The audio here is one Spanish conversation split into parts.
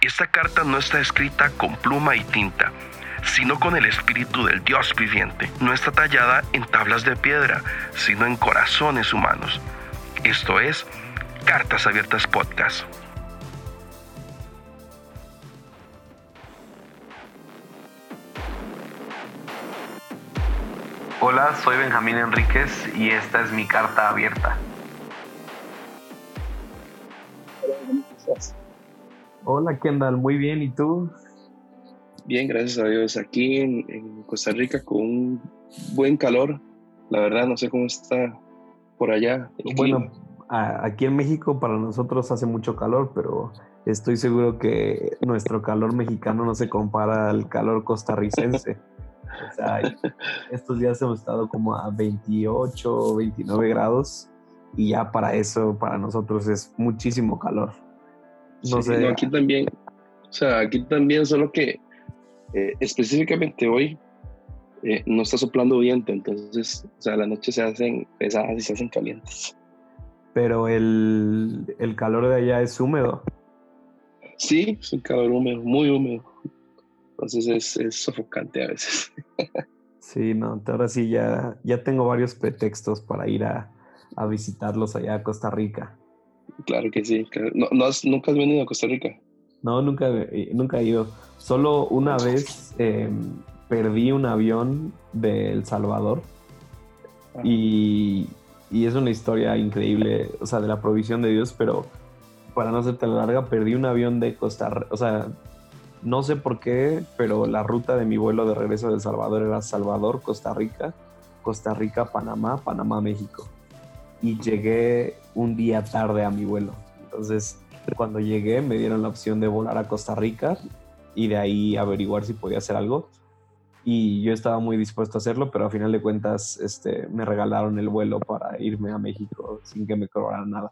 Esta carta no está escrita con pluma y tinta, sino con el espíritu del Dios viviente. No está tallada en tablas de piedra, sino en corazones humanos. Esto es Cartas Abiertas Podcast. Hola, soy Benjamín Enríquez y esta es mi carta abierta. Hola, Kendall, muy bien, ¿y tú? Bien, gracias a Dios. Aquí en, Costa Rica con un buen calor. La verdad, no sé cómo está por allá. Bueno, aquí en México para nosotros hace mucho calor, pero estoy seguro que nuestro calor mexicano no se compara al calor costarricense. O sea, estos días hemos estado como a 28 o 29 grados y ya para eso, para nosotros es muchísimo calor. No sé. aquí también, o sea, aquí también, solo que eh, específicamente hoy eh, no está soplando viento, entonces, o sea, las noches se hacen pesadas y se hacen calientes. Pero el, el calor de allá es húmedo. Sí, es un calor húmedo, muy húmedo. Entonces es, es sofocante a veces. Sí, no, ahora sí ya, ya tengo varios pretextos para ir a, a visitarlos allá a Costa Rica. Claro que sí. No, ¿Nunca has venido a Costa Rica? No, nunca, eh, nunca he ido. Solo una vez em, perdí un avión de El Salvador ah. y, y, es una historia increíble, o sea, de la provisión de Dios, pero para no ser tan larga, perdí un avión de Costa Rica, o sea, no sé por qué, pero la ruta de mi vuelo de regreso de El Salvador era Salvador, Costa Rica, Costa Rica, Panamá, Panamá, México. Y llegué un día tarde a mi vuelo. Entonces, cuando llegué, me dieron la opción de volar a Costa Rica y de ahí averiguar si podía hacer algo. Y yo estaba muy dispuesto a hacerlo, pero a final de cuentas este, me regalaron el vuelo para irme a México sin que me cobraran nada.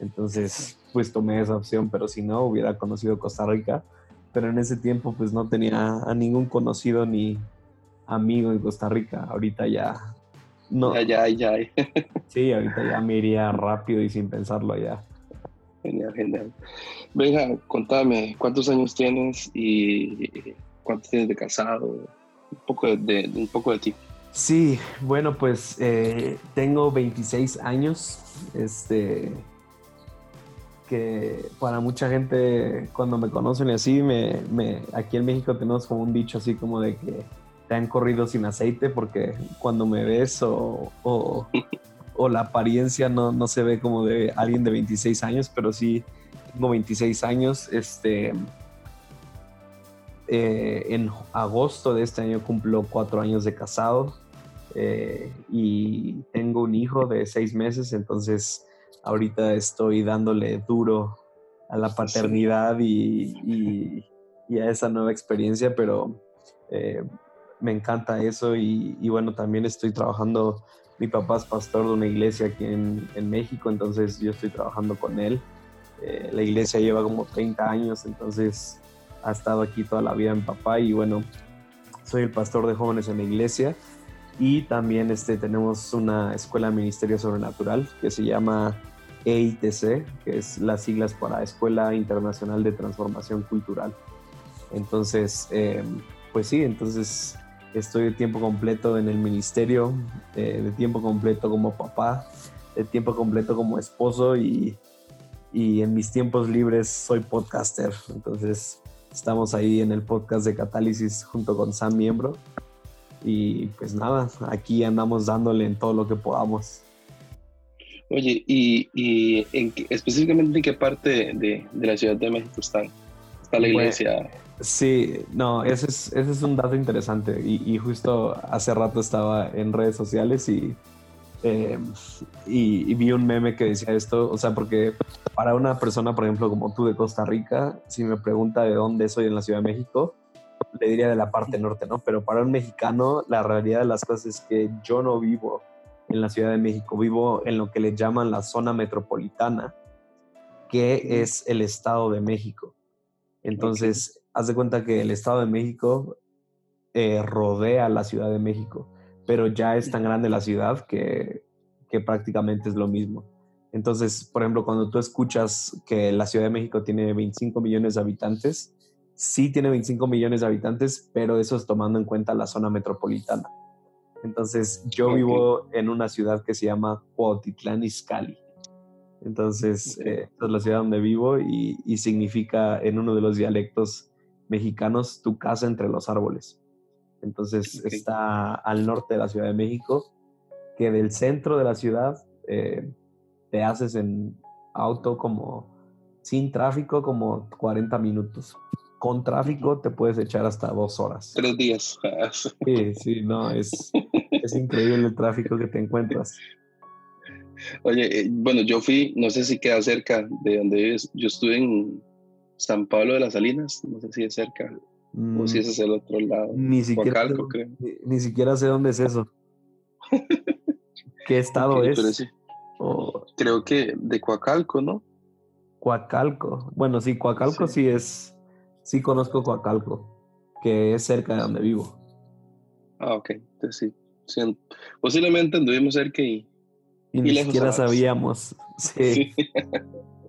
Entonces, pues tomé esa opción, pero si no, hubiera conocido Costa Rica pero en ese tiempo pues no tenía a ningún conocido ni amigo en Costa Rica. Ahorita ya no. Ya, ya, ya. sí, ahorita ya me iría rápido y sin pensarlo allá. Genial, genial. Venga, contame, ¿cuántos años tienes y cuántos tienes de casado? Un poco de, un poco de ti. Sí, bueno, pues eh, tengo 26 años. Este, que para mucha gente cuando me conocen y así, me, me, aquí en México tenemos como un dicho así como de que te han corrido sin aceite porque cuando me ves o, o, la apariencia no, no, se ve como de alguien de 26 años, pero sí tengo 26 años. Este, eh, en agosto de este año cumplo cuatro años de casado eh, y tengo un hijo de seis meses, entonces ahorita estoy dándole duro a la paternidad y, a esa nueva experiencia, pero eh, me encanta eso y, bueno, también estoy trabajando, mi papá es pastor de una iglesia aquí en, México, entonces yo estoy trabajando con él. Eh, la iglesia lleva como 30 años, entonces ha estado aquí toda la vida mi papá y bueno, soy el pastor de jóvenes en la iglesia y también este, tenemos una escuela de ministerio sobrenatural que se llama EITC, que es las siglas para Escuela Internacional de Transformación Cultural. Entonces, em, pues sí, entonces estoy de tiempo completo en el ministerio, eh, de tiempo completo como papá, de tiempo completo como esposo y, y en mis tiempos libres soy podcaster. Entonces, estamos ahí en el podcast de Catálisis junto con Sam Miembro. Y pues nada, aquí andamos dándole en todo lo que podamos. Oye, ¿y, en, específicamente en qué parte de, la Ciudad de México está, está la iglesia? Sí, no, ese es, ese es un dato interesante y, justo hace rato estaba en redes sociales em, y, y, vi un meme que decía esto, o sea, porque para una persona, por ejemplo, como tú de Costa Rica, si me pregunta de dónde soy en la Ciudad de México, le diría de la parte norte, ¿no? Pero para un mexicano, la realidad de las cosas es que yo no vivo en la Ciudad de México, vivo en lo que le llaman la zona metropolitana, que es el Estado de México. Entonces, haz de cuenta que el Estado de México eh, rodea la Ciudad de México, pero ya es tan grande la ciudad que, que prácticamente es lo mismo. Entonces, por ejemplo, cuando tú escuchas que la Ciudad de México tiene 25 millones de habitantes, sí tiene 25 millones de habitantes, pero eso es tomando en cuenta la zona metropolitana. Entonces, yo vivo en una ciudad que se llama Cuautitlán Izcalli. Entonces, eh, esta es la ciudad donde vivo y, y, significa en uno de los dialectos mexicanos tu casa entre los árboles. Entonces, está al norte de la Ciudad de México, que del centro de la ciudad eh, te haces en auto como sin tráfico como 40 minutos. Con tráfico te puedes echar hasta dos horas. Tres días. sí, sí, no, es, es increíble el tráfico que te encuentras. Oye, eh, bueno, yo fui, no sé si queda cerca de donde vives. Yo estuve en San Pablo de las Salinas, no sé si es cerca o si mm, ese es el otro lado. Ni siquiera, creo. Ni, siquiera sé dónde es eso. ¿Qué estado es? Creo que de Coacalco, ¿no? Coacalco. Bueno, sí, Coacalco sí. es. Sí conozco Coacalco, que es cerca de donde vivo. Ah, ok. Entonces sí. posiblemente anduvimos cerca y. Y, ni siquiera sabíamos. Sí.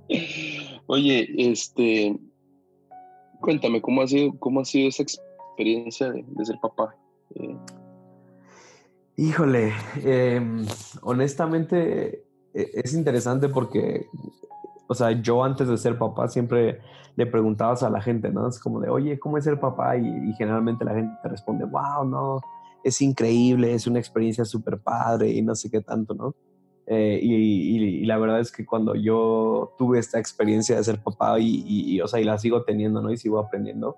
Oye, este. Cuéntame, ¿cómo ha sido, cómo ha sido esa experiencia de, ser papá? Eh, Híjole, em, honestamente e, es interesante porque, o sea, yo antes de ser papá siempre le preguntabas a la gente, ¿no? Es como de, oye, ¿cómo es ser papá? Y, generalmente la gente te responde, wow, no, es increíble, es una experiencia súper padre y no sé qué tanto, ¿no? Eh, y, la verdad es que cuando yo tuve esta experiencia de ser papá y, o sea, y la sigo teniendo, ¿no? Y sigo aprendiendo,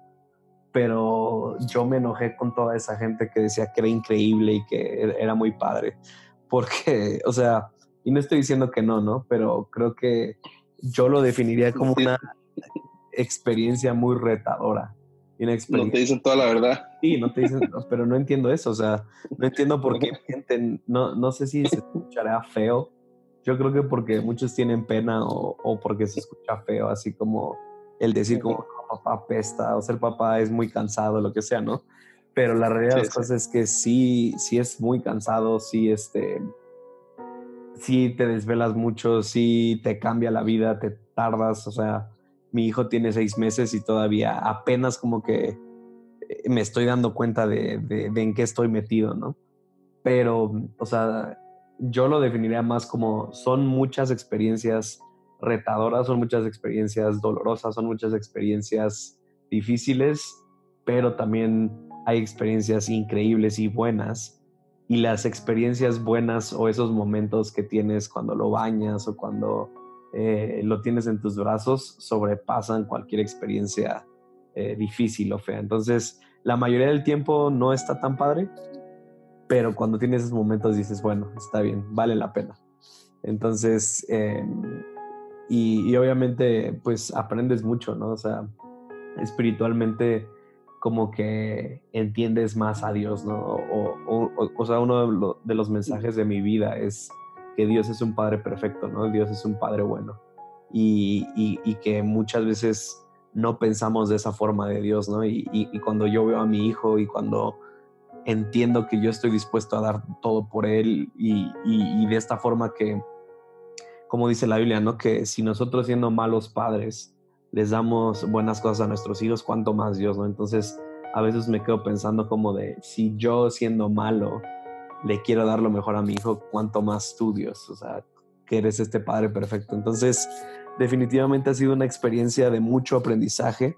pero yo me enojé con toda esa gente que decía que era increíble y que e-, era muy padre, porque, o sea, y no estoy diciendo que no, ¿no? Pero creo que yo lo definiría como una experiencia muy retadora. Una experiencia. No te dicen toda la verdad. Sí, no te dicen, pero no entiendo eso, o sea, no entiendo por qué gente, no, no sé si se escuchará feo, yo creo que porque muchos tienen pena o, o porque se escucha feo, así como el decir como papá pesta o ser papá es muy cansado, lo que sea, ¿no? Pero la realidad de las cosas es que sí, sí es muy cansado, sí, este, sí te desvelas mucho, sí te cambia la vida, te tardas, o sea, mi hijo tiene seis meses y todavía apenas como que eh, me estoy dando cuenta de, en qué estoy metido, ¿no? Pero, o sea, yo lo definiría más como son muchas experiencias retadoras, son muchas experiencias dolorosas, son muchas experiencias difíciles, pero también hay experiencias increíbles y buenas. Y las experiencias buenas o esos momentos que tienes cuando lo bañas o cuando eh, lo tienes en tus brazos sobrepasan cualquier experiencia eh, difícil o fea. Entonces, la mayoría del tiempo no está tan padre, pero cuando tienes esos momentos dices, bueno, está bien, vale la pena. Entonces, em, y, obviamente pues aprendes mucho, ¿no? O sea, espiritualmente como que entiendes más a Dios, ¿no? O, o, sea, uno de, los mensajes de mi vida es que Dios es un Padre perfecto, ¿no? Dios es un Padre bueno. Y, y, que muchas veces no pensamos de esa forma de Dios, ¿no? Y, y, cuando yo veo a mi hijo y cuando entiendo que yo estoy dispuesto a dar todo por él y, de esta forma que como dice la Biblia, ¿no? Que si nosotros siendo malos padres les damos buenas cosas a nuestros hijos, cuánto más Dios, ¿no? Entonces, a veces me quedo pensando como de, si yo siendo malo le quiero dar lo mejor a mi hijo, cuánto más tú, Dios, o sea, que eres este padre perfecto. Entonces, definitivamente ha sido una experiencia de mucho aprendizaje,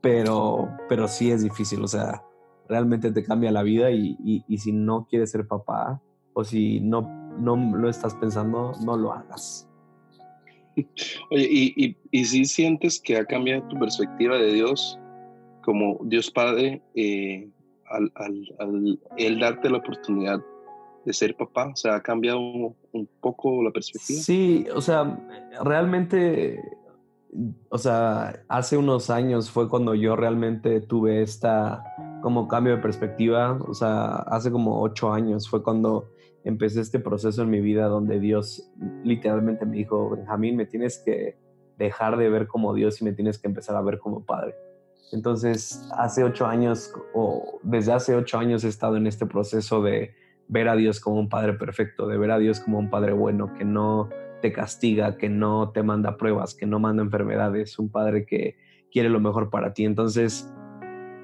pero, pero sí es difícil, o sea, realmente te cambia la vida y, y si no quieres ser papá o si no no lo estás pensando, no lo hagas. Oye, ¿y, y, si sientes que ha cambiado tu perspectiva de Dios como Dios Padre eh, al, al, el darte la oportunidad de ser papá? O sea, ¿ha cambiado un, un, poco la perspectiva? Sí, o sea, realmente, o sea, hace unos años fue cuando yo realmente tuve esta como cambio de perspectiva, o sea, hace como ocho años fue cuando empecé este proceso en mi vida donde Dios literalmente me dijo, Benjamín, me tienes que dejar de ver como Dios y me tienes que empezar a ver como Padre. Entonces, hace ocho años, o desde hace ocho años he estado en este proceso de ver a Dios como un Padre perfecto, de ver a Dios como un Padre bueno, que no te castiga, que no te manda pruebas, que no manda enfermedades, un padre que quiere lo mejor para ti. Entonces,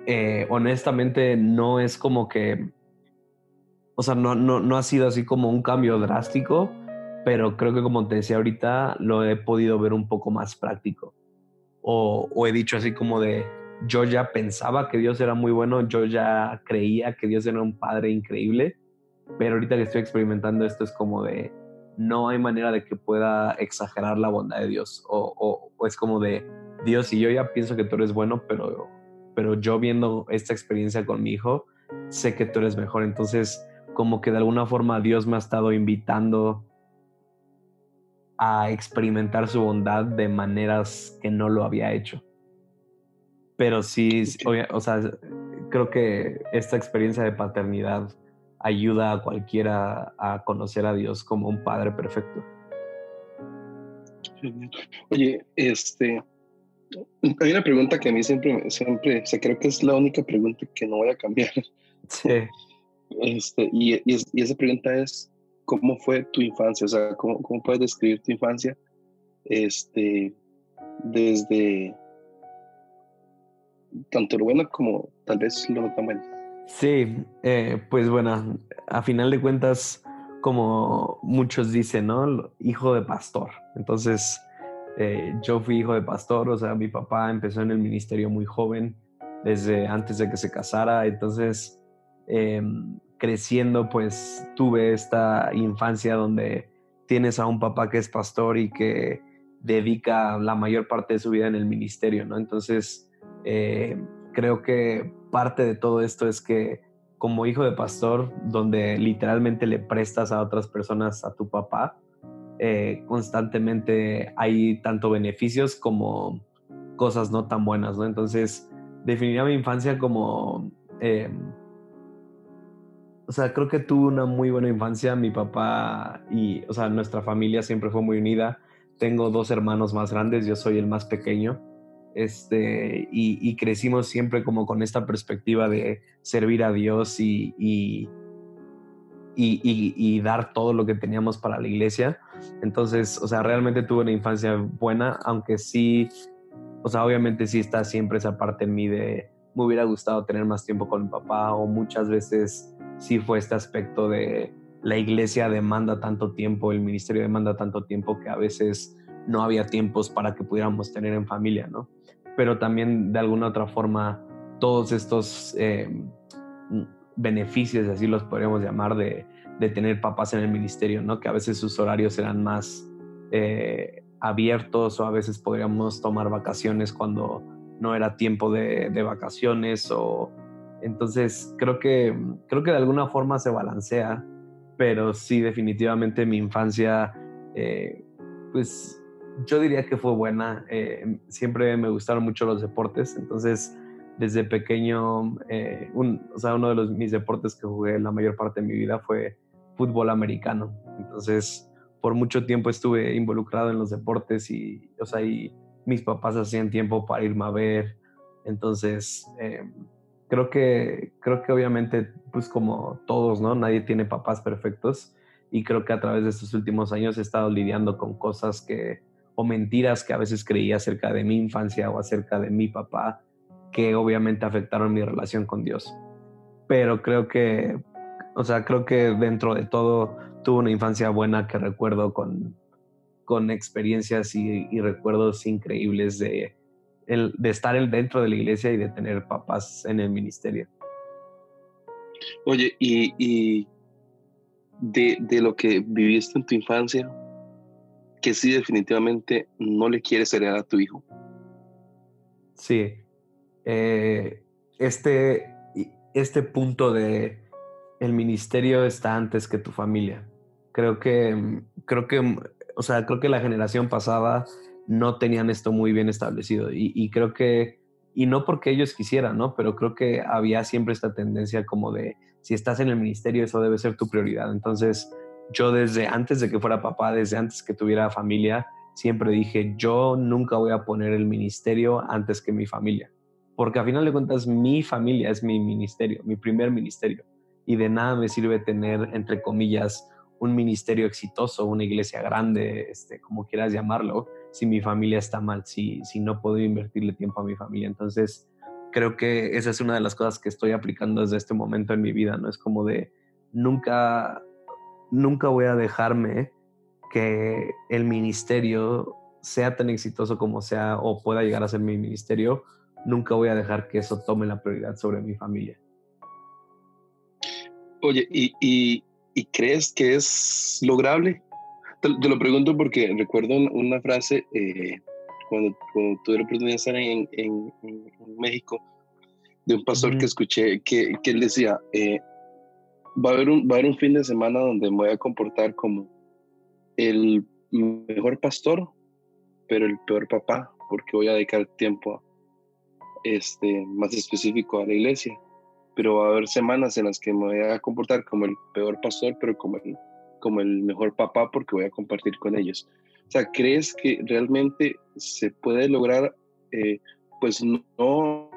eh, honestamente, no es como que, o sea, no, no, no ha sido así como un cambio drástico, pero creo que como te decía ahorita, lo he podido ver un poco más práctico. O, o he dicho así como de, yo ya pensaba que Dios era muy bueno, yo ya creía que Dios era un padre increíble, pero ahorita que estoy experimentando esto es como de, no hay manera de que pueda exagerar la bondad de Dios. O, es como de, Dios, y yo ya pienso que tú eres bueno, pero, pero yo viendo esta experiencia con mi hijo, sé que tú eres mejor. Entonces, como que de alguna forma Dios me ha estado invitando a experimentar su bondad de maneras que no lo había hecho. Pero sí, o sea, creo que esta experiencia de paternidad ayuda a cualquiera a conocer a Dios como un Padre perfecto. Oye, este, hay una pregunta que a mí siempre, siempre, o sea, creo que es la única pregunta que no voy a cambiar. Sí. Este, y, y, esa pregunta es, ¿cómo fue tu infancia? O sea, ¿cómo, cómo puedes describir tu infancia? Este, desde tanto lo bueno como tal vez lo no tan bueno. Sí, eh, pues bueno, a final de cuentas, como muchos dicen, ¿no? Hijo de pastor. Entonces, eh, yo fui hijo de pastor, o sea, mi papá empezó en el ministerio muy joven, desde antes de que se casara. Entonces, em, creciendo, pues tuve esta infancia donde tienes a un papá que es pastor y que dedica la mayor parte de su vida en el ministerio, ¿no? Entonces, eh, creo que parte de todo esto es que como hijo de pastor, donde literalmente le prestas a otras personas a tu papá, eh, constantemente hay tanto beneficios como cosas no tan buenas, ¿no? Entonces, definiría mi infancia como... Eh, o sea, creo que tuve una muy buena infancia. Mi papá y, o sea, nuestra familia siempre fue muy unida. Tengo dos hermanos más grandes, yo soy el más pequeño este, y, crecimos siempre como con esta perspectiva de servir a Dios y, y, y, dar todo lo que teníamos para la iglesia. Entonces, o sea, realmente tuve una infancia buena, aunque sí, o sea, obviamente sí está siempre esa parte en mí de me hubiera gustado tener más tiempo con mi papá o muchas veces sí fue este aspecto de la iglesia demanda tanto tiempo, el ministerio demanda tanto tiempo que a veces no había tiempos para que pudiéramos tener en familia, ¿no? pero también de alguna otra forma todos estos eh, beneficios, así los podríamos llamar, de, tener papás en el ministerio, ¿no? Que a veces sus horarios eran más eh, abiertos o a veces podríamos tomar vacaciones cuando no era tiempo de, vacaciones o entonces creo que creo que de alguna forma se balancea pero sí definitivamente mi infancia eh, pues yo diría que fue buena. Eh, siempre me gustaron mucho los deportes, entonces desde pequeño, eh, o sea, uno de los, mis deportes que jugué la mayor parte de mi vida fue fútbol americano. Entonces, por mucho tiempo estuve involucrado en los deportes y, o sea, y mis papás hacían tiempo para irme a ver. Entonces, eh, creo que, creo que obviamente, pues como todos, ¿no? Nadie tiene papás perfectos y creo que a través de estos últimos años he estado lidiando con cosas que o mentiras que a veces creía acerca de mi infancia o acerca de mi papá, que obviamente afectaron mi relación con Dios. Pero creo que, o sea, creo que dentro de todo tuve una infancia buena que recuerdo con, con experiencias y, recuerdos increíbles de, el, de estar dentro de la iglesia y de tener papás en el ministerio. Oye, y, y de, de, lo que viviste en tu infancia, que sí definitivamente no le quieres heredar a tu hijo. Sí. Eh, este, este punto de el ministerio está antes que tu familia. Creo que, creo que, o sea, creo que la generación pasada no tenían esto muy bien establecido y, y creo que, y no porque ellos quisieran, ¿no? Pero creo que había siempre esta tendencia como de, si estás en el ministerio, eso debe ser tu prioridad. Entonces, yo desde antes de que fuera papá, desde antes que tuviera familia, siempre dije, yo nunca voy a poner el ministerio antes que mi familia. Porque a final de cuentas mi familia es mi ministerio, mi primer ministerio. Y de nada me sirve tener, entre comillas, un ministerio exitoso, una iglesia grande, este, como quieras llamarlo, si mi familia está mal, si, si no puedo invertirle tiempo a mi familia. Entonces, creo que esa es una de las cosas que estoy aplicando desde este momento en mi vida, ¿no? Es como de nunca, nunca voy a dejarme que el ministerio sea tan exitoso como sea o pueda llegar a ser mi ministerio, nunca voy a dejar que eso tome la prioridad sobre mi familia. Oye, ¿y, crees que es lograble? Te, lo pregunto porque recuerdo una frase eh, cuando, tuve la oportunidad de estar en, México de un pastor que escuché que, que él decía, eh, va, a haber un, va a haber un fin de semana donde me voy a comportar como el mejor pastor, pero el peor papá, porque voy a dedicar tiempo este, más específico a la iglesia. Pero va a haber semanas en las que me voy a comportar como el peor pastor, pero como el, como el mejor papá, porque voy a compartir con ellos. O sea, ¿crees que realmente se puede lograr? Eh, pues no,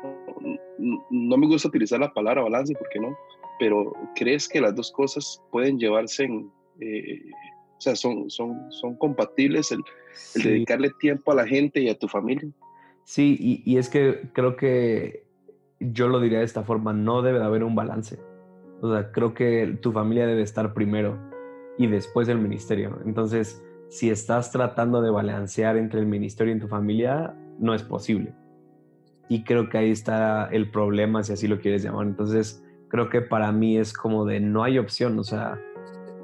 no me gusta utilizar la palabra balance, porque no, pero ¿crees que las dos cosas pueden llevarse en, eh, o sea, son, son, son compatibles el, dedicarle tiempo a la gente y a tu familia. Sí, y, y, es que creo que yo lo diría de esta forma, no debe de haber un balance. O sea, creo que tu familia debe estar primero y después el ministerio. Entonces, si estás tratando de balancear entre el ministerio y tu familia, no es posible. Y creo que ahí está el problema, si así lo quieres llamar. Entonces, creo que para mí es como de no hay opción. O sea,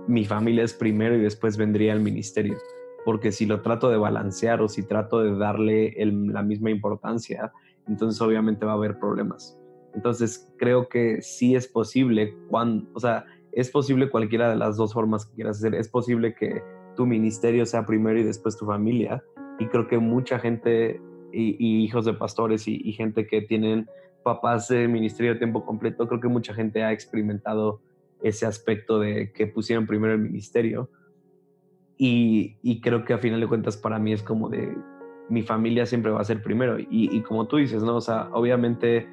mi familia es primero y después vendría el ministerio. Porque si lo trato de balancear o si trato de darle la misma importancia, entonces obviamente va a haber problemas. Entonces creo que sí es posible, cuando, o sea, es posible cualquiera de las dos formas que quieras hacer. Es posible que tu ministerio sea primero y después tu familia. Y creo que mucha gente y, hijos de pastores y, y, gente que tienen papás de ministerio de tiempo completo, creo que mucha gente ha experimentado ese aspecto de que pusieron primero el ministerio. Y, creo que a final de cuentas para mí es como de mi familia siempre va a ser primero. Y, como tú dices, ¿no? O sea, obviamente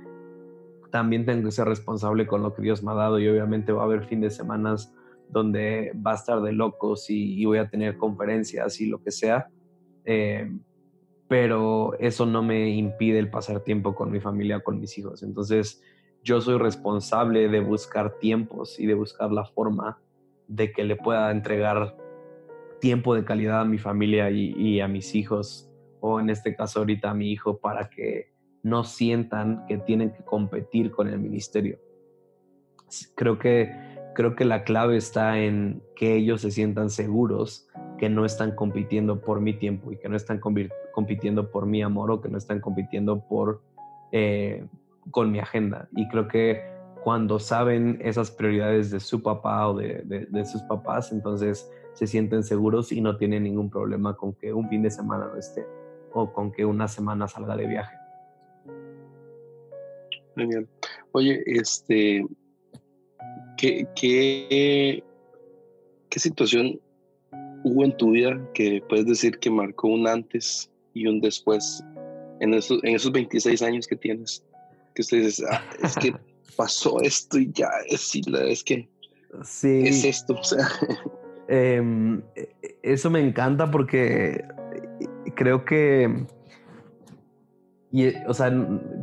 también tengo que ser responsable con lo que Dios me ha dado y obviamente va a haber fin de semanas donde va a estar de locos y, voy a tener conferencias y lo que sea. Eh, pero eso no me impide el pasar tiempo con mi familia, con mis hijos. Entonces, yo soy responsable de buscar tiempos y de buscar la forma de que le pueda entregar tiempo de calidad a mi familia y, a mis hijos, o en este caso ahorita a mi hijo, para que no sientan que tienen que competir con el ministerio. Creo que, creo que la clave está en que ellos se sientan seguros que no están compitiendo por mi tiempo y que no están compitiendo por mi amor o que no están compitiendo por eh, con mi agenda. Y creo que cuando saben esas prioridades de su papá o de, sus papás, entonces se sienten seguros y no tienen ningún problema con que un fin de semana no esté o con que una semana salga de viaje. Genial. Oye, este, ¿qué, qué, qué situación hubo en tu vida que puedes decir que marcó un antes y un después en esos, en esos 26 años que tienes? que usted dice, ah, es que pasó esto y ya, es, es que sí. es esto. O sea. Em, eso me encanta porque creo que, y, o sea,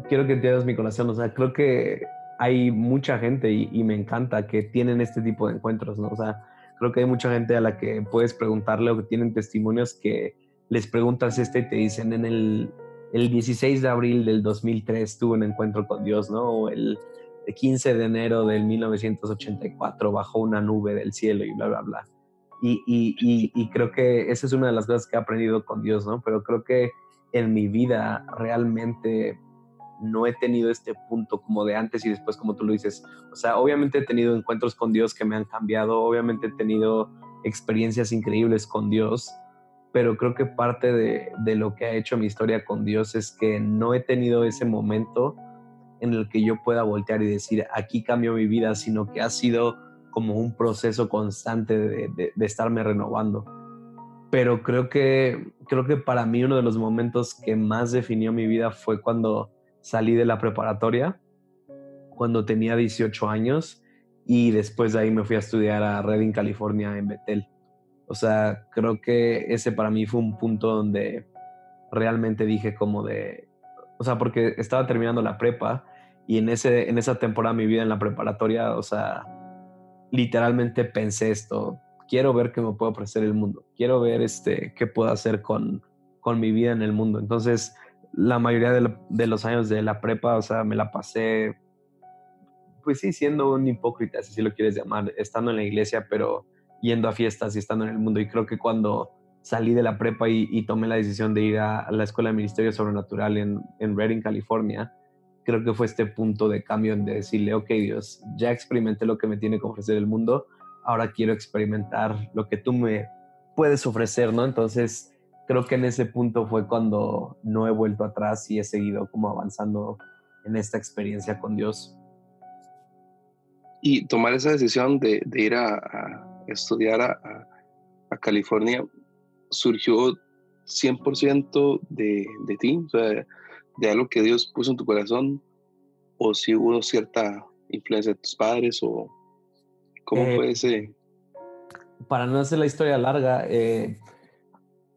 quiero que entiendas mi corazón, o sea, creo que hay mucha gente y, y, me encanta que tienen este tipo de encuentros, ¿no? O sea, creo que hay mucha gente a la que puedes preguntarle o que tienen testimonios que les preguntas este y te dicen en el el 16 de abril del 2003 tuve un encuentro con Dios, ¿no? O el 15 de enero del 1984 bajó una nube del cielo y bla, bla, bla. Y, y, y, creo que esa es una de las cosas que he aprendido con Dios, ¿no? Pero creo que en mi vida realmente no he tenido este punto como de antes y después, como tú lo dices. O sea, obviamente he tenido encuentros con Dios que me han cambiado, obviamente he tenido experiencias increíbles con Dios, pero creo que parte de, de, lo que ha hecho mi historia con Dios es que no he tenido ese momento en el que yo pueda voltear y decir, aquí cambió mi vida, sino que ha sido como un proceso constante de, de, estarme renovando. Pero creo que, creo que para mí uno de los momentos que más definió mi vida fue cuando salí de la preparatoria, cuando tenía 18 años y después de ahí me fui a estudiar a Redding, California, en Bethel. O sea, creo que ese para mí fue un punto donde realmente dije como de, o sea, porque estaba terminando la prepa y en, ese, en esa temporada de mi vida en la preparatoria, o sea, literalmente pensé esto, quiero ver qué me puede ofrecer el mundo, quiero ver este, qué puedo hacer con, con mi vida en el mundo. Entonces, la mayoría de, los años de la prepa, o sea, me la pasé, pues sí, siendo un hipócrita, si lo quieres llamar, estando en la iglesia, pero yendo a fiestas y estando en el mundo. Y creo que cuando salí de la prepa y, tomé la decisión de ir a, la Escuela de Ministerio Sobrenatural en, en Redding, California, creo que fue este punto de cambio en decirle, ok Dios, ya experimenté lo que me tiene que ofrecer el mundo, ahora quiero experimentar lo que tú me puedes ofrecer, ¿no? Entonces, creo que en ese punto fue cuando no he vuelto atrás y he seguido como avanzando en esta experiencia con Dios. Y tomar esa decisión de, ir a, estudiar a, California surgió 100% de, de ti, o sea, de algo que Dios puso en tu corazón, o si hubo cierta influencia de tus padres, o cómo eh, fue ese. Para no hacer la historia larga, eh,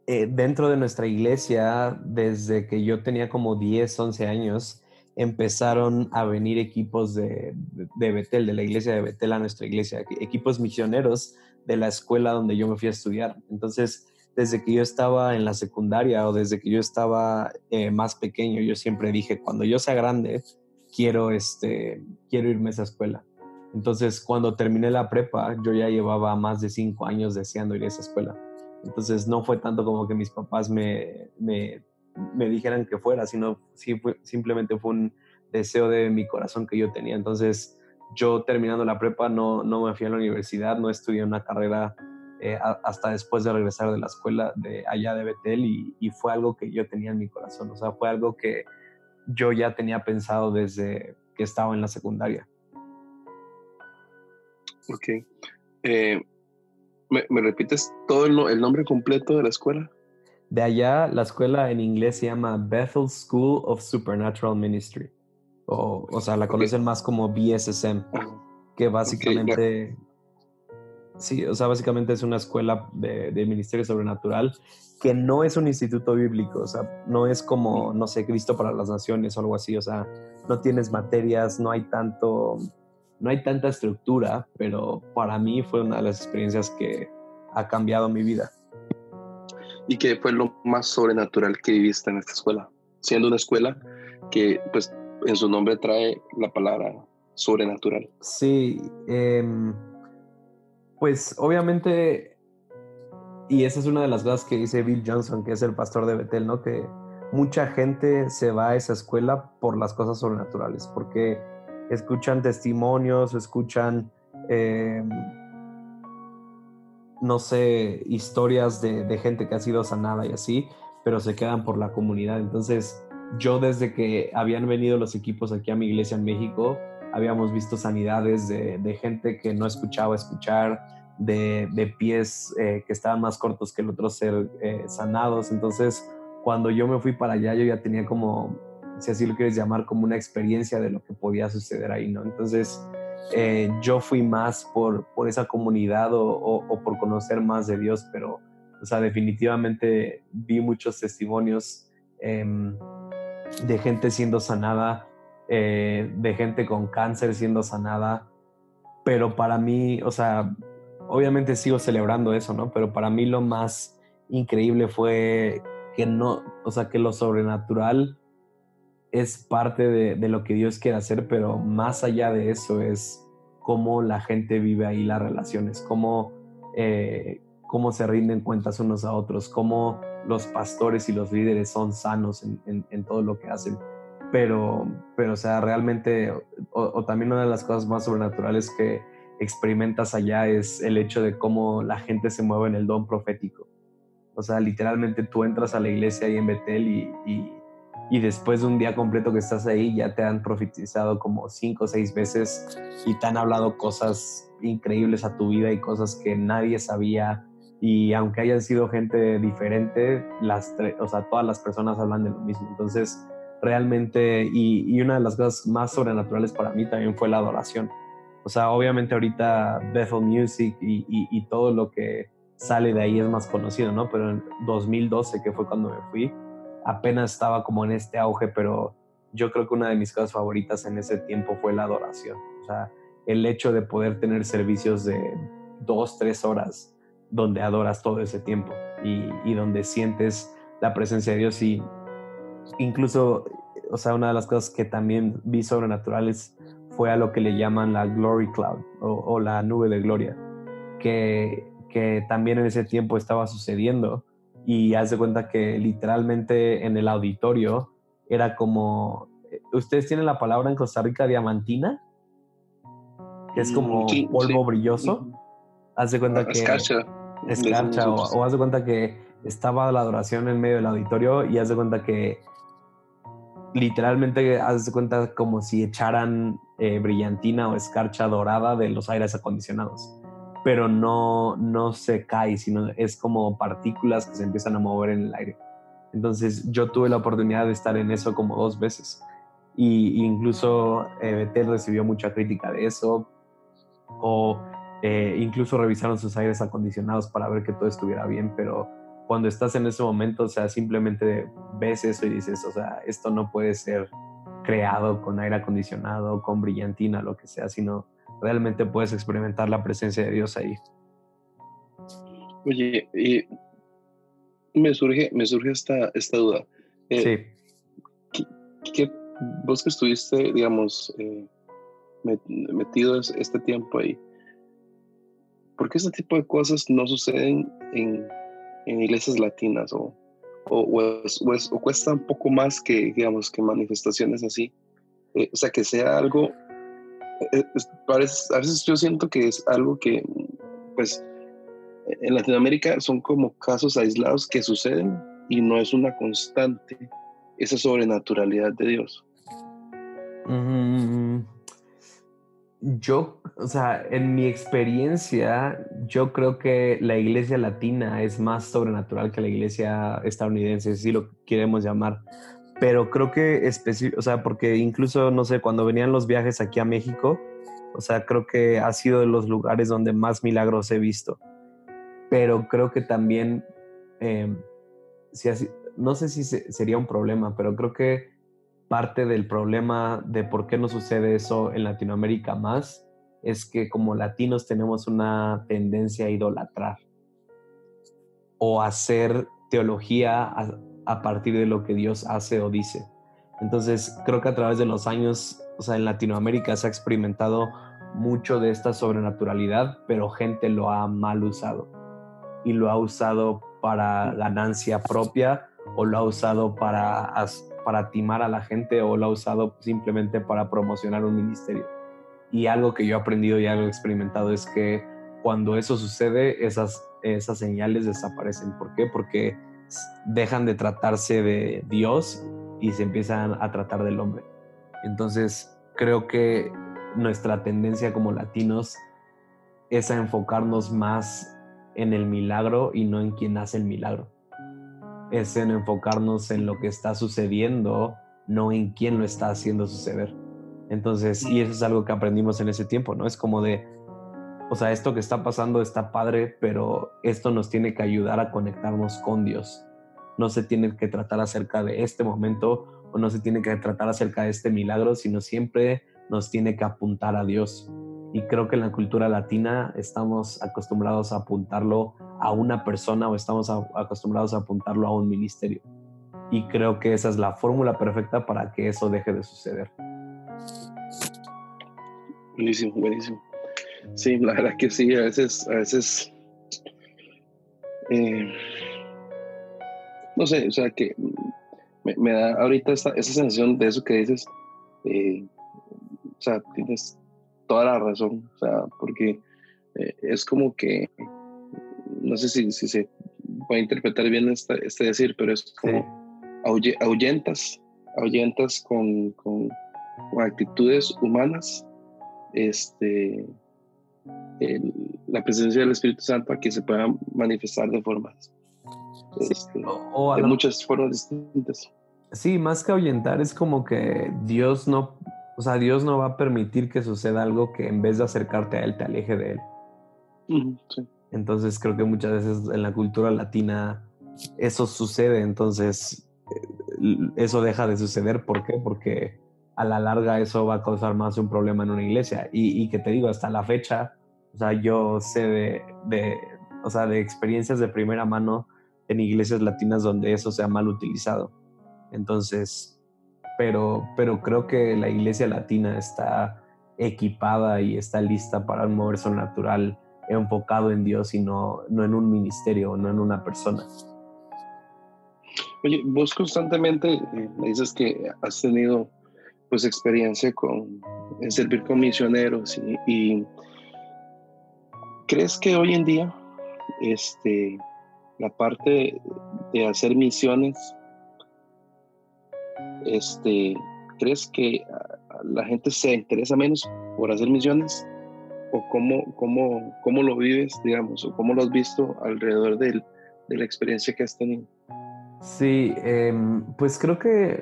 eh, dentro de nuestra iglesia, desde que yo tenía como 10, 11 años, empezaron a venir equipos de, de, Betel, de la iglesia de Betel a nuestra iglesia, equipos misioneros de la escuela donde yo me fui a estudiar. Entonces, desde que yo estaba en la secundaria o desde que yo estaba eh, más pequeño, yo siempre dije, cuando yo sea grande, quiero, este, quiero irme a esa escuela. Entonces, cuando terminé la prepa, yo ya llevaba más de cinco años deseando ir a esa escuela. Entonces no fue tanto como que mis papás me, me, me dijeran que fuera, sino sí fue, simplemente fue un deseo de mi corazón que yo tenía. Entonces yo terminando la prepa no, no me fui a la universidad, no estudié una carrera eh, hasta después de regresar de la escuela de allá de Betel y, fue algo que yo tenía en mi corazón, o sea, fue algo que yo ya tenía pensado desde que estaba en la secundaria. Ok. Eh, ¿Me, repites todo el, nombre completo de la escuela? De allá, la escuela en inglés se llama Bethel School of Supernatural Ministry. O, o sea, la conocen más como BSSM, que básicamente... Sí, o sea, básicamente es una escuela de, de, ministerio sobrenatural que no es un instituto bíblico, o sea, no es como, no sé, Cristo para las Naciones o algo así, o sea, no tienes materias, no hay tanto, no hay tanta estructura, pero para mí fue una de las experiencias que ha cambiado mi vida. ¿Y qué fue lo más sobrenatural que viviste en esta escuela? Siendo una escuela que, pues, en su nombre trae la palabra sobrenatural. Sí, em, pues obviamente, y esa es una de las cosas que dice Bill Johnson, que es el pastor de Betel, ¿no? Que mucha gente se va a esa escuela por las cosas sobrenaturales, porque escuchan testimonios, escuchan, em, no sé, historias de, gente que ha sido sanada y así, pero se quedan por la comunidad. Entonces, yo desde que habían venido los equipos aquí a mi iglesia en México, habíamos visto sanidades de, gente que no escuchaba escuchar, de, pies eh, que estaban más cortos que el otro ser eh, sanados. Entonces, cuando yo me fui para allá, yo ya tenía como si así lo quieres llamar, como una experiencia de lo que podía suceder ahí, ¿no? Entonces, eh, yo fui más por, por esa comunidad o, por conocer más de Dios, pero, o sea, definitivamente vi muchos testimonios em, de gente siendo sanada, eh, de gente con cáncer siendo sanada, pero para mí, o sea, obviamente sigo celebrando eso, ¿no? Pero para mí lo más increíble fue que no, o sea, que lo sobrenatural es parte de, lo que Dios quiere hacer, pero más allá de eso es cómo la gente vive ahí las relaciones, cómo, eh, cómo se rinden cuentas unos a otros, cómo los pastores y los líderes son sanos en, todo lo que hacen. Pero, pero, o sea, realmente, o, también una de las cosas más sobrenaturales que experimentas allá es el hecho de cómo la gente se mueve en el don profético. O sea, literalmente tú entras a la iglesia ahí en Betel y y después de un día completo que estás ahí ya te han profetizado como cinco o seis veces y te han hablado cosas increíbles a tu vida y cosas que nadie sabía y aunque hayan sido gente diferente, las o sea, todas las personas hablan de lo mismo. Entonces, realmente, y, y, una de las cosas más sobrenaturales para mí también fue la adoración. O sea, obviamente ahorita Bethel Music y, y, todo lo que sale de ahí es más conocido, ¿no? Pero en 2012, que fue cuando me fui, apenas estaba como en este auge, pero yo creo que una de mis cosas favoritas en ese tiempo fue la adoración. O sea, el hecho de poder tener servicios de dos, tres horas donde adoras todo ese tiempo y, donde sientes la presencia de Dios y incluso, o sea, una de las cosas que también vi sobrenaturales fue a lo que le llaman la Glory Cloud o, la nube de gloria, que, que, también en ese tiempo estaba sucediendo y haz de cuenta que literalmente en el auditorio era como, ¿ustedes tienen la palabra en Costa Rica diamantina? Que es como mm, polvo brilloso. Haz de cuenta que... Escarcha. Escarcha, o, o haz de cuenta que estaba la adoración en medio del auditorio y haz de cuenta que literalmente haz de cuenta como si echaran eh, brillantina o escarcha dorada de los aires acondicionados, pero no, no se cae, sino es como partículas que se empiezan a mover en el aire. Entonces yo tuve la oportunidad de estar en eso como dos veces y incluso eh, Betel recibió mucha crítica de eso o eh, incluso revisaron sus aires acondicionados para ver que todo estuviera bien, pero cuando estás en ese momento, o sea, simplemente ves eso y dices, o sea, esto no puede ser creado con aire acondicionado, con brillantina, lo que sea, sino realmente puedes experimentar la presencia de Dios ahí. Oye, y me surge, me surge esta, esta duda. Eh, sí. ¿qué, vos que estuviste, digamos, eh, metido este tiempo ahí, ¿por qué este tipo de cosas no suceden en, en iglesias latinas o, o, cuesta un poco más que, digamos, que manifestaciones así. Eh, o sea, que sea algo, eh, a veces yo siento que es algo que, pues, en Latinoamérica son como casos aislados que suceden y no es una constante esa sobrenaturalidad de Dios. Yo, o sea, en mi experiencia, yo creo que la iglesia latina es más sobrenatural que la iglesia estadounidense, si lo queremos llamar. Pero creo que, o sea, porque incluso, no sé, cuando venían los viajes aquí a México, o sea, creo que ha sido de los lugares donde más milagros he visto. Pero creo que también, em, si así, no sé si sería un problema, pero creo que parte del problema de por qué no sucede eso en Latinoamérica más es que como latinos tenemos una tendencia a idolatrar o hacer teología partir de lo que Dios hace o dice. Entonces creo que a través de los años, o sea, en Latinoamérica se ha experimentado mucho de esta sobrenaturalidad, pero gente lo ha mal usado y lo ha usado para ganancia propia o lo ha usado para para timar a la gente o lo ha usado simplemente para promocionar un ministerio. Y algo que yo he aprendido y algo experimentado es que cuando eso sucede, esas, esas señales desaparecen. ¿Por qué? Porque dejan de tratarse de Dios y se empiezan a tratar del hombre. Entonces, creo que nuestra tendencia como latinos es a enfocarnos más en el milagro y no en quien hace el milagro es en enfocarnos en lo que está sucediendo, no en quién lo está haciendo suceder. Entonces, y eso es algo que aprendimos en ese tiempo, ¿no? Es como de, o sea, esto que está pasando está padre, pero esto nos tiene que ayudar a conectarnos con Dios. No se tiene que tratar acerca de este momento o no se tiene que tratar acerca de este milagro, sino siempre nos tiene que apuntar a Dios. Y creo que en la cultura latina estamos acostumbrados a apuntarlo a una persona o estamos acostumbrados a apuntarlo a un ministerio. Y creo que esa es la fórmula perfecta para que eso deje de suceder. Buenísimo, buenísimo. Sí, la verdad que sí, a veces, a veces, eh, no sé, o sea, que me, da ahorita esa sensación de eso que dices, eh, o sea, tienes toda la razón, o sea, porque eh, es como que, no sé si, si, se puede interpretar bien este, este decir, pero es como ahuyentas, ahuyentas con, con, actitudes humanas, este, la presencia del Espíritu Santo aquí se pueda manifestar de formas, este, de muchas formas distintas. Sí, más que ahuyentar es como que Dios no o sea, Dios no va a permitir que suceda algo que en vez de acercarte a Él te aleje de Él. Entonces creo que muchas veces en la cultura latina eso sucede, entonces eh, eso deja de suceder. ¿Por qué? Porque a la larga eso va a causar más un problema en una iglesia. Y, que te digo, hasta la fecha, o sea, yo sé de, de, o sea, de experiencias de primera mano en iglesias latinas donde eso se ha mal utilizado. Entonces, pero, pero creo que la iglesia latina está equipada y está lista para un mover sobrenatural enfocado en Dios y no, no en un ministerio, no en una persona. Oye, vos constantemente eh, me dices que has tenido pues experiencia con en servir con misioneros y, crees que hoy en día este la parte de hacer misiones este crees que la gente se interesa menos por hacer misiones o cómo, cómo, cómo lo vives digamos o cómo lo has visto alrededor de, de la experiencia que has tenido Sí, em, pues creo que,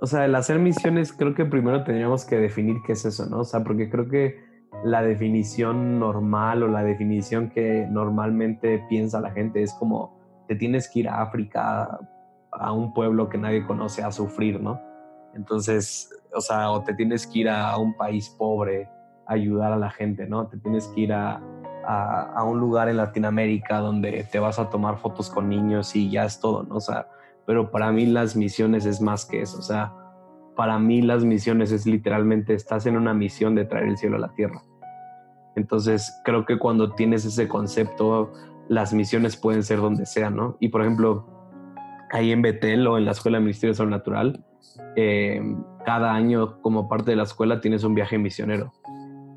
o sea, el hacer misiones, creo que primero tendríamos que definir qué es eso, ¿no? O sea, porque creo que la definición normal o la definición que normalmente piensa la gente es como te tienes que ir a África, a un pueblo que nadie conoce, a sufrir, ¿no? Entonces, o sea, o te tienes que ir a un país pobre a ayudar a la gente, ¿no? Te tienes que ir a, a, un lugar en Latinoamérica donde te vas a tomar fotos con niños y ya es todo, ¿no? O sea, pero para mí las misiones es más que eso, o sea, para mí las misiones es literalmente estás en una misión de traer el cielo a la tierra. Entonces, creo que cuando tienes ese concepto, las misiones pueden ser donde sea, ¿no? Y por ejemplo, ahí en Betel o en la Escuela de Ministerio Sobrenatural, eh, cada año como parte de la escuela tienes un viaje misionero.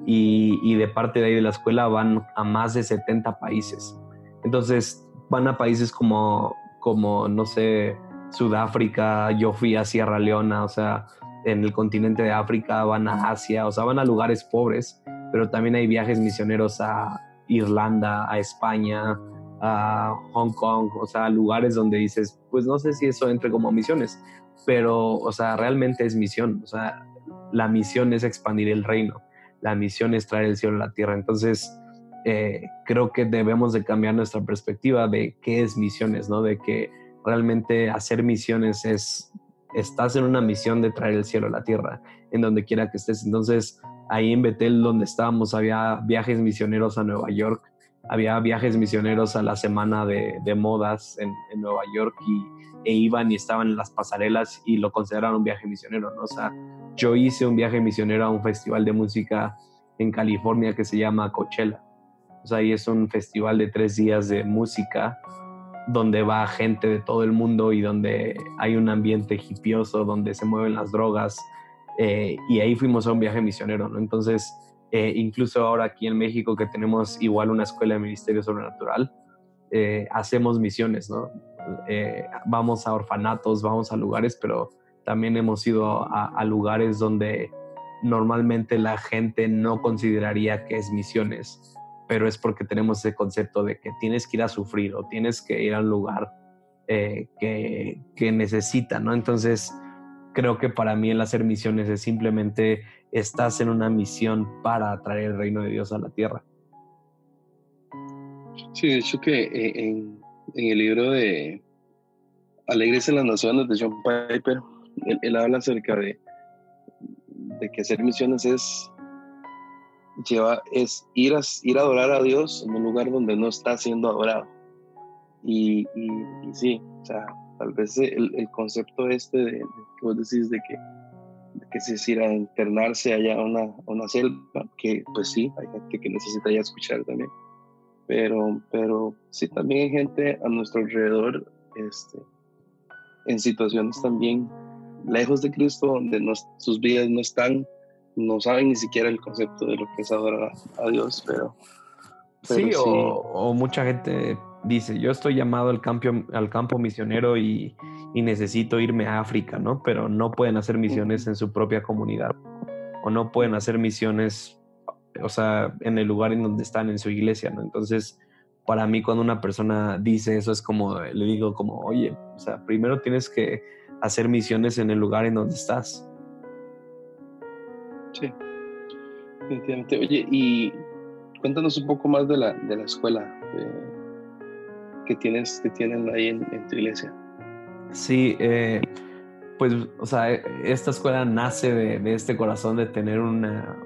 Y, y, de parte de ahí de la escuela van a más de 70 países. Entonces, van a países como como, no sé, Sudáfrica, yo fui a Sierra Leona, o sea, en el continente de África van a Asia, o sea, van a lugares pobres, pero también hay viajes misioneros a Irlanda, a España, a Hong Kong, o sea, lugares donde dices, pues no sé si eso entre como misiones, pero, o sea, realmente es misión, o sea, la misión es expandir el reino, la misión es traer el cielo a la tierra, entonces eh, creo que debemos de cambiar nuestra perspectiva de qué es misiones, ¿no? De que realmente hacer misiones es, estás en una misión de traer el cielo a la tierra, en donde quiera que estés. Entonces, ahí en Betel, donde estábamos, había viajes misioneros a Nueva York, había viajes misioneros a la semana de, modas en, Nueva York y, e iban y estaban en las pasarelas y lo consideraron un viaje misionero, ¿no? O sea, yo hice un viaje misionero a un festival de música en California que se llama Coachella o sea, ahí es un festival de tres días de música donde va gente de todo el mundo y donde hay un ambiente hipioso, donde se mueven las drogas. Eh, y ahí fuimos a un viaje misionero, ¿no? Entonces, eh, incluso ahora aquí en México, que tenemos igual una escuela de ministerio sobrenatural, eh, hacemos misiones, ¿no? vamos a orfanatos, vamos a lugares, pero también hemos ido a lugares donde normalmente la gente no consideraría que es misiones pero es porque tenemos ese concepto de que tienes que ir a sufrir o tienes que ir a un lugar eh, que, que necesita, ¿no? Entonces, creo que para mí el hacer misiones es simplemente estás en una misión para traer el reino de Dios a la tierra. Sí, de hecho que eh, en, el libro de Alegres en las Naciones de John Piper, él, él habla acerca de, de que hacer misiones es lleva, es ir a, ir a adorar a Dios en un lugar donde no está siendo adorado. Y, y, sí, o sea, tal vez el, el concepto este de, que vos decís de que, que si es ir a internarse allá a una, una selva, que pues sí, hay gente que necesita ya escuchar también. Pero, pero sí, también hay gente a nuestro alrededor este, en situaciones también lejos de Cristo, donde sus vidas no están no saben ni siquiera el concepto de lo que es adorar a, Dios, pero... sí, O, mucha gente dice, yo estoy llamado al campo, al campo misionero y, necesito irme a África, ¿no? Pero no pueden hacer misiones en su propia comunidad o no pueden hacer misiones, o sea, en el lugar en donde están, en su iglesia, ¿no? Entonces, para mí cuando una persona dice eso es como, le digo como, oye, o sea, primero tienes que hacer misiones en el lugar en donde estás Sí, definitivamente. Oye, y cuéntanos un poco más de la, de la escuela que, tienes, que tienen ahí en, tu iglesia. Sí, eh, pues, o sea, esta escuela nace de, este corazón de tener una,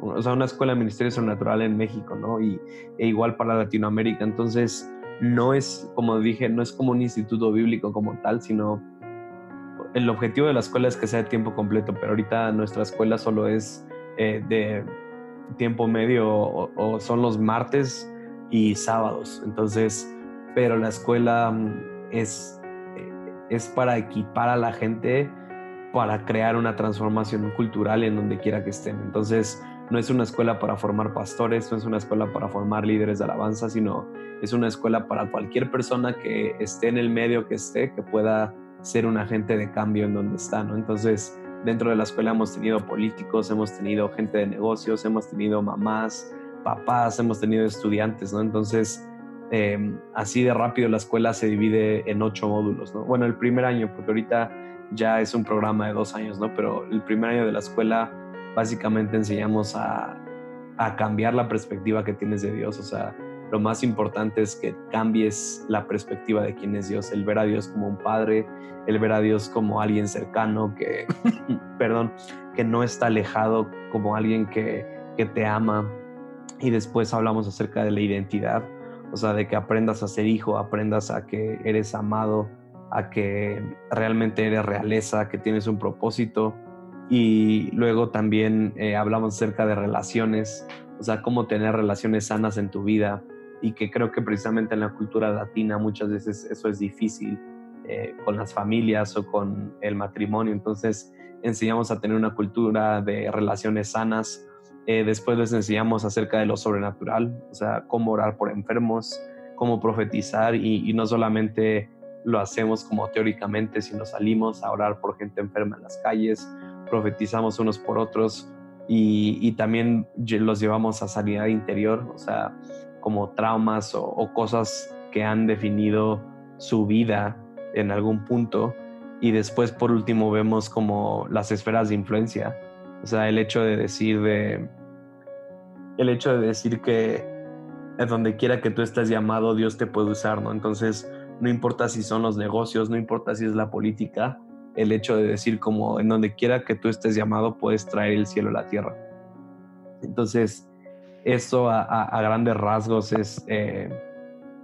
o sea, una escuela de ministerio sobrenatural en México, ¿no? Y e igual para Latinoamérica. Entonces, no es, como dije, no es como un instituto bíblico como tal, sino el objetivo de la escuela es que sea de tiempo completo, pero ahorita nuestra escuela solo es eh, de tiempo medio o, son los martes y sábados. Entonces, pero la escuela mm, es, eh, es para equipar a la gente para crear una transformación cultural en donde quiera que estén. Entonces, no es una escuela para formar pastores, no es una escuela para formar líderes de alabanza, sino es una escuela para cualquier persona que esté en el medio que esté, que pueda ser un agente de cambio en donde está, ¿no? Entonces, dentro de la escuela hemos tenido políticos, hemos tenido gente de negocios, hemos tenido mamás, papás, hemos tenido estudiantes, ¿no? Entonces, em, así de rápido la escuela se divide en ocho módulos, ¿no? Bueno, el primer año, porque ahorita ya es un programa de dos años, ¿no? Pero el primer año de la escuela básicamente enseñamos a, a cambiar la perspectiva que tienes de Dios, o sea, lo más importante es que cambies la perspectiva de quién es Dios, el ver a Dios como un padre, el ver a Dios como alguien cercano que, perdón, que no está alejado, como alguien que, que te ama. Y después hablamos acerca de la identidad, o sea, de que aprendas a ser hijo, aprendas a que eres amado, a que realmente eres realeza, que tienes un propósito. Y luego también eh, hablamos acerca de relaciones, o sea, cómo tener relaciones sanas en tu vida, y que creo que precisamente en la cultura latina muchas veces eso es difícil eh, con las familias o con el matrimonio. Entonces enseñamos a tener una cultura de relaciones sanas. Eh, después les enseñamos acerca de lo sobrenatural, o sea, cómo orar por enfermos, cómo profetizar y, no solamente lo hacemos como teóricamente, sino salimos a orar por gente enferma en las calles, profetizamos unos por otros y, y también los llevamos a sanidad interior, o sea, como traumas o, cosas que han definido su vida en algún punto. Y después, por último, vemos como las esferas de influencia. O sea, el hecho de decir de. El hecho de decir que donde quiera que tú estés llamado, Dios te puede usar, ¿no? Entonces, no importa si son los negocios, no importa si es la política, el hecho de decir como en donde quiera que tú estés llamado, puedes traer el cielo a la tierra. Entonces, eso a, grandes rasgos es, eh,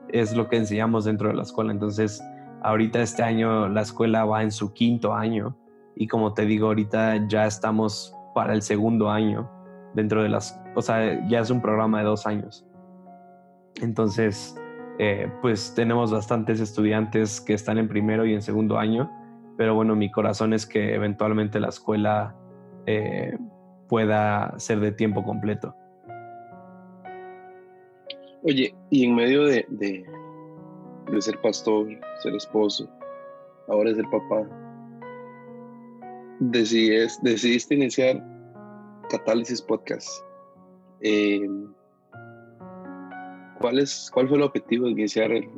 es lo que enseñamos dentro de la escuela. Entonces, ahorita este año la escuela va en su quinto año y como te digo, ahorita ya estamos para el segundo año dentro de las, o sea, ya es un programa de dos años. Entonces, eh, pues tenemos bastantes estudiantes que están en primero y en segundo año, pero bueno, mi corazón es que eventualmente la escuela eh, pueda ser de tiempo completo. Oye, y en medio de, de, ser pastor, ser esposo, ahora ser papá, decidiste iniciar Catálisis Podcast. Eh, ¿cuál, es, ¿Cuál fue el objetivo de iniciar el,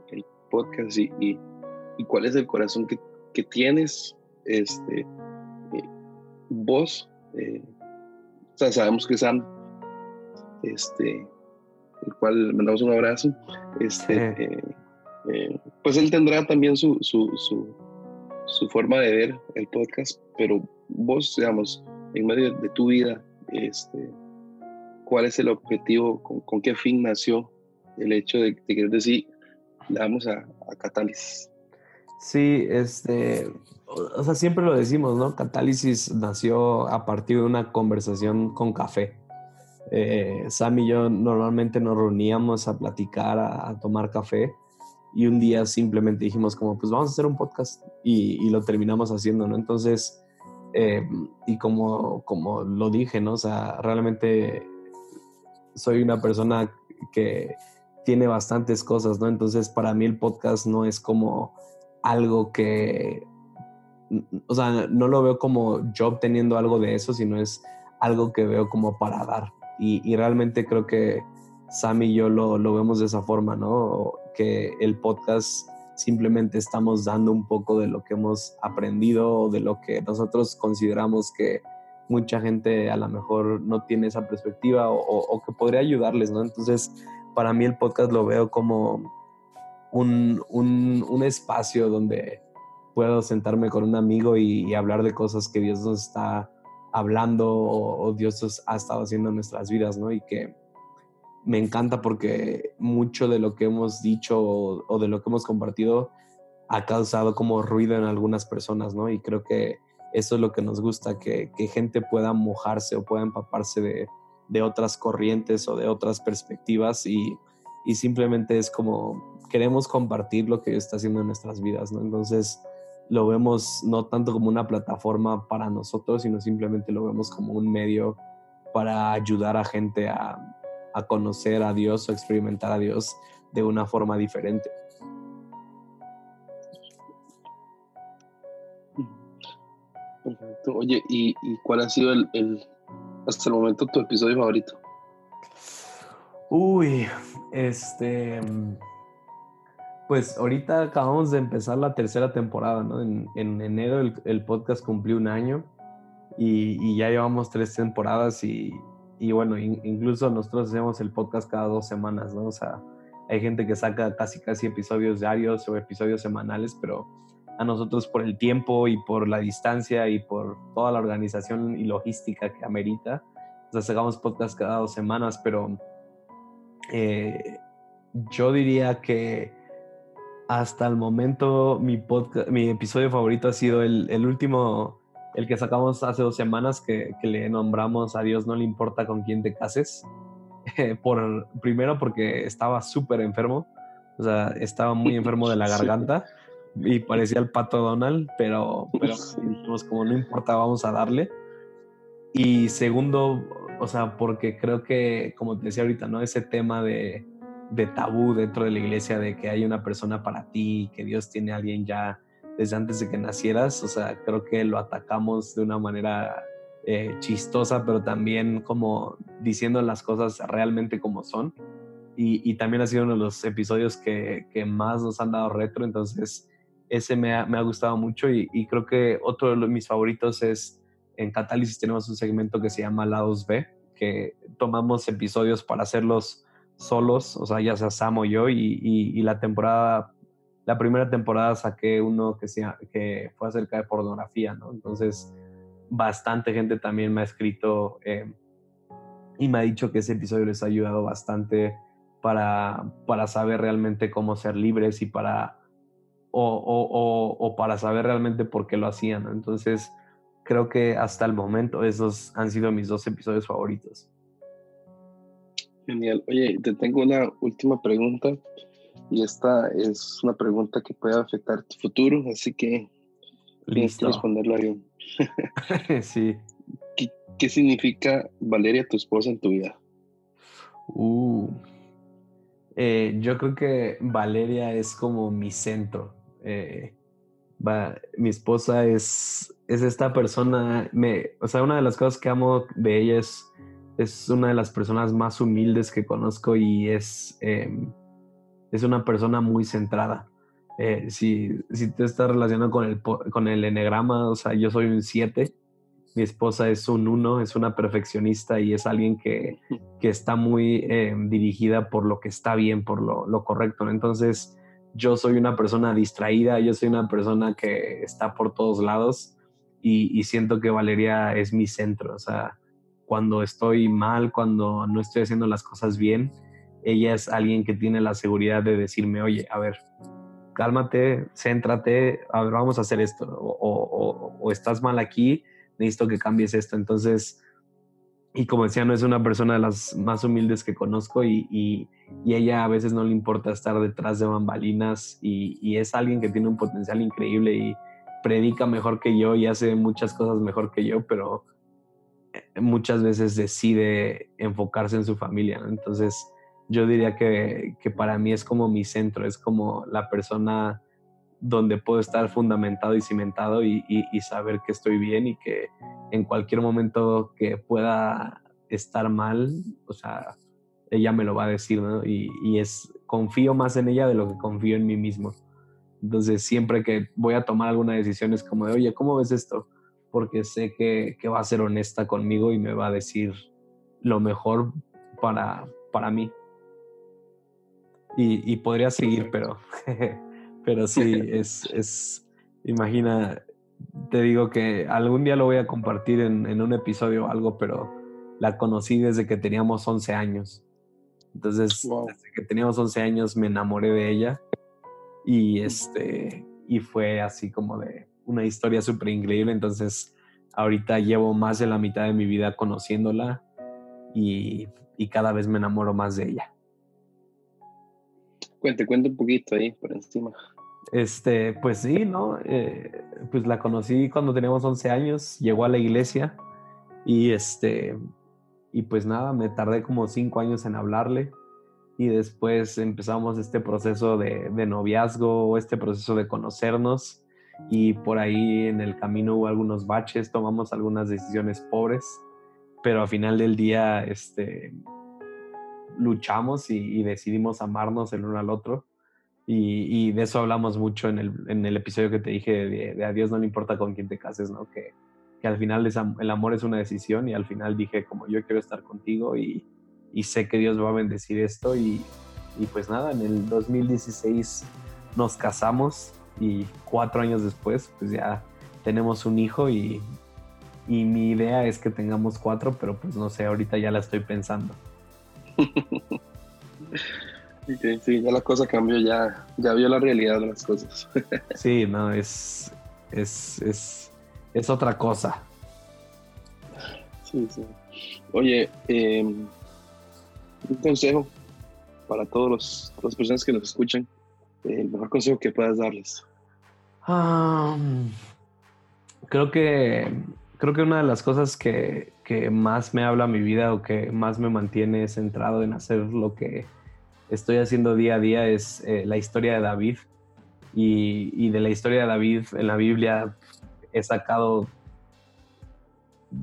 podcast y, y, cuál es el corazón que, que tienes este, eh, vos? Eh, sabemos que Sam este, el cual mandamos un abrazo. Este, eh, eh, pues él tendrá también su, su, su, forma de ver el podcast, pero vos, digamos, en medio de tu vida, este, ¿cuál es el objetivo, con, qué fin nació el hecho de, que decir, le damos a, a Catálisis? Sí, este, o sea, siempre lo decimos, ¿no? Catálisis nació a partir de una conversación con café eh, Sam y yo normalmente nos reuníamos a platicar, a, tomar café y un día simplemente dijimos como pues vamos a hacer un podcast y, lo terminamos haciendo, ¿no? Entonces, eh, y como, como lo dije, ¿no? O sea, realmente soy una persona que tiene bastantes cosas, ¿no? Entonces, para mí el podcast no es como algo que, o sea, no lo veo como yo obteniendo algo de eso, sino es algo que veo como para dar, y, realmente creo que Sam y yo lo, lo, vemos de esa forma, ¿no? Que el podcast simplemente estamos dando un poco de lo que hemos aprendido de lo que nosotros consideramos que mucha gente a lo mejor no tiene esa perspectiva o, que podría ayudarles, ¿no? Entonces, para mí el podcast lo veo como un, un, espacio donde puedo sentarme con un amigo y, hablar de cosas que Dios nos está hablando o, Dios ha estado haciendo en nuestras vidas, ¿no? Y que me encanta porque mucho de lo que hemos dicho o, de lo que hemos compartido ha causado como ruido en algunas personas, ¿no? Y creo que eso es lo que nos gusta, que, gente pueda mojarse o pueda empaparse de, otras corrientes o de otras perspectivas y, simplemente es como queremos compartir lo que Dios está haciendo en nuestras vidas, ¿no? Entonces lo vemos no tanto como una plataforma para nosotros, sino simplemente lo vemos como un medio para ayudar a gente a, a conocer a Dios o experimentar a Dios de una forma diferente. Perfecto. Oye, ¿y, cuál ha sido el, hasta el momento tu episodio favorito? Uy, este. Pues ahorita acabamos de empezar la tercera temporada, ¿no? En, enero el, podcast cumplió un año y, y, ya llevamos tres temporadas y, y bueno, incluso nosotros hacemos el podcast cada dos semanas, ¿no? O sea, hay gente que saca casi casi episodios diarios o episodios semanales, pero a nosotros por el tiempo y por la distancia y por toda la organización y logística que amerita, o sea, sacamos podcast cada dos semanas, pero eh, yo diría que hasta el momento mi, podcast, mi episodio favorito ha sido el, el último el que sacamos hace dos semanas que, le nombramos a Dios no le importa con quién te cases. por, primero porque estaba súper enfermo, o sea, estaba muy enfermo de la garganta y parecía el pato Donald, pero, pero dijimos como no importa, vamos a darle. Y segundo, o sea, porque creo que, como te decía ahorita, ¿no? Ese tema de, de tabú dentro de la iglesia, de que hay una persona para ti, que Dios tiene a alguien ya desde antes de que nacieras. O sea, creo que lo atacamos de una manera eh, chistosa, pero también como diciendo las cosas realmente como son. Y, también ha sido uno de los episodios que, más nos han dado retro, entonces ese me ha, gustado mucho y, creo que otro de mis favoritos es en Catálisis tenemos un segmento que se llama Lados B, que tomamos episodios para hacerlos solos, o sea, ya sea Sam o yo, y la temporada la primera temporada saqué uno que, fue acerca de pornografía, ¿no? Entonces, bastante gente también me ha escrito eh, y me ha dicho que ese episodio les ha ayudado bastante para, para saber realmente cómo ser libres y para, o, para saber realmente por qué lo hacían. Entonces, creo que hasta el momento esos han sido mis dos episodios favoritos. Genial. Oye, te tengo una última pregunta. Y esta es una pregunta que puede afectar tu futuro, así que tienes que responderla bien. sí. ¿Qué, significa Valeria, tu esposa, en tu vida? Uh, eh, yo creo que Valeria es como mi centro. Eh, mi esposa es, es esta persona, me, o sea, una de las cosas que amo de ella es, es una de las personas más humildes que conozco y es... Em, es una persona muy centrada. Eh, si, si te estás relacionado con el, con el enegrama, o sea, yo soy un 7, mi esposa es un 1, es una perfeccionista y es alguien que, que está muy eh, dirigida por lo que está bien, por lo, lo correcto. Entonces, yo soy una persona distraída, yo soy una persona que está por todos lados y, y siento que Valeria es mi centro. O sea, cuando estoy mal, cuando no estoy haciendo las cosas bien, ella es alguien que tiene la seguridad de decirme, oye, a ver, cálmate, céntrate, a ver, vamos a hacer esto, o, estás mal aquí, necesito que cambies esto. Entonces, y como decía, no es una persona de las más humildes que conozco y, y, ella a veces no le importa estar detrás de bambalinas y, y, es alguien que tiene un potencial increíble y predica mejor que yo y hace muchas cosas mejor que yo, pero muchas veces decide enfocarse en su familia. Entonces, yo diría que, para mí es como mi centro, es como la persona donde puedo estar fundamentado y cimentado y, saber que estoy bien y que en cualquier momento que pueda estar mal, o sea, ella me lo va a decir. Y, y, es, confío más en ella de lo que confío en mí mismo. Entonces, siempre que voy a tomar alguna decisión es como de, oye, ¿cómo ves esto? Porque sé que, va a ser honesta conmigo y me va a decir lo mejor para, para mí. Y, podría seguir, pero, pero sí, es, es, imagina, te digo que algún día lo voy a compartir en, en un episodio o algo, pero la conocí desde que teníamos 11 años. Entonces, desde que teníamos 11 años me enamoré de ella y, este, y fue así como de una historia súper increíble. Entonces, ahorita llevo más de la mitad de mi vida conociéndola y, y cada vez me enamoro más de ella. Cuente, cuente un poquito ahí por encima. Este, pues sí, ¿no? Eh, pues la conocí cuando teníamos 11 años, llegó a la iglesia y este, y pues nada, me tardé como cinco años en hablarle y después empezamos este proceso de, noviazgo, este proceso de conocernos y por ahí en el camino hubo algunos baches, tomamos algunas decisiones pobres, pero al final del día este, luchamos y, decidimos amarnos el uno al otro. Y, de eso hablamos mucho en el, episodio que te dije de, de, a Dios no le importa con quién te cases, ¿no? Que, que al final el amor es una decisión y al final dije como yo quiero estar contigo y, sé que Dios va a bendecir esto y, pues nada, en el 2016 nos casamos y cuatro años después pues ya tenemos un hijo y, mi idea es que tengamos cuatro, pero pues no sé, ahorita ya la estoy pensando. sí, ya la cosa cambió, ya, ya vio la realidad de las cosas. sí, no, es, es, es es otra cosa. Sí, sí. Oye, em, un consejo para todos los, todas las personas que nos escuchan, el mejor consejo que puedas darles. creo que creo que una de las cosas que, más me habla mi vida o que más me mantiene centrado en hacer lo que estoy haciendo día a día es eh, la historia de David. Y, y, de la historia de David en la Biblia he sacado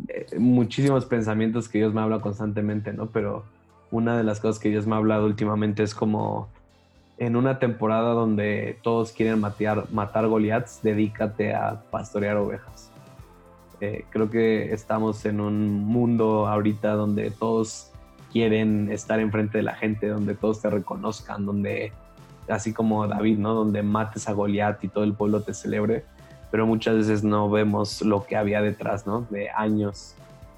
eh, muchísimos pensamientos que Dios me habla constantemente, ¿no? Pero una de las cosas que Dios me ha hablado últimamente es como en una temporada donde todos quieren matar, matar Goliaths, dedícate a pastorear ovejas. Eh, creo que estamos en un mundo ahorita donde todos quieren estar enfrente de la gente, donde todos te reconozcan, donde, así como David, ¿no? Donde mates a Goliat y todo el pueblo te celebre pero muchas veces no vemos lo que había detrás, ¿no? De años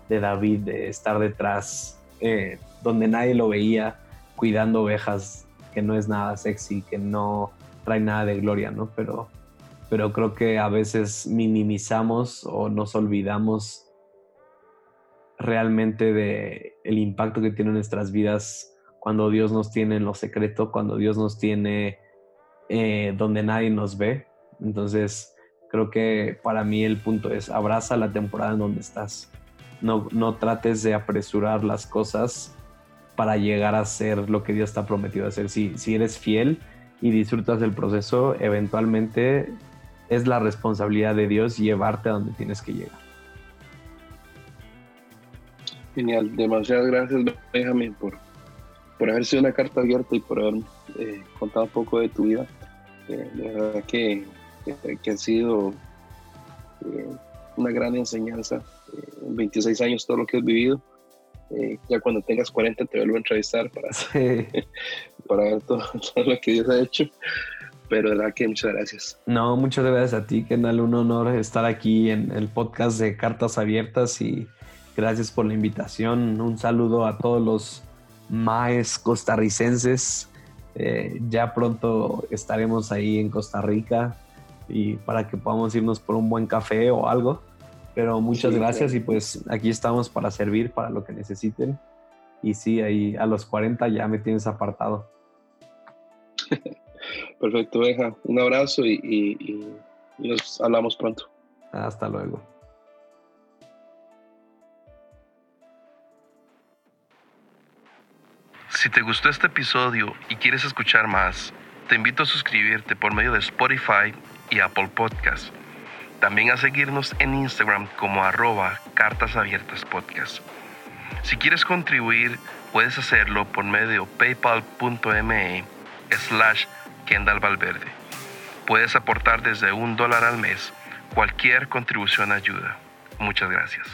de David, de estar detrás, eh, donde nadie lo veía, cuidando ovejas, que no es nada sexy, que no trae nada de gloria, ¿no? Pero, pero creo que a veces minimizamos o nos olvidamos realmente de el impacto que tiene en nuestras vidas cuando Dios nos tiene en lo secreto, cuando Dios nos tiene eh, donde nadie nos ve. Entonces, Creo que para mí el punto es abraza la temporada en donde estás. No, no trates de apresurar las cosas para llegar a ser lo que Dios te ha prometido hacer. Si, si eres fiel y disfrutas del proceso, eventualmente es la responsabilidad de Dios llevarte a donde tienes que llegar. Genial, demasiadas gracias Benjamin por, por haber sido una carta abierta y por haber eh, contado un poco de tu vida. Eh, de verdad que que, ha sido eh, una gran enseñanza. en 26 años todo lo que has vivido. Eh, ya cuando tengas 40 te vuelvo a entrevistar para, para ver todo, lo que Dios ha hecho. Pero de verdad que muchas gracias. No, muchas gracias a ti, Kendall. Un honor estar aquí en el podcast de Cartas Abiertas y gracias por la invitación. Un saludo a todos los maes costarricenses. Eh, ya pronto estaremos ahí en Costa Rica y para que podamos irnos por un buen café o algo. Pero muchas gracias y pues aquí estamos para servir para lo que necesiten. Y sí, ahí a los 40 ya me tienes apartado. Perfecto, Beja. Un abrazo y, y nos hablamos pronto. Hasta luego. Si te gustó este episodio y quieres escuchar más, te invito a suscribirte por medio de Spotify y Apple Podcast. También a seguirnos en Instagram como arroba cartas abiertas podcast. Si quieres contribuir, puedes hacerlo por medio paypal.me slash Kendall Valverde. Puedes aportar desde un dólar al mes. Cualquier contribución ayuda. Muchas gracias.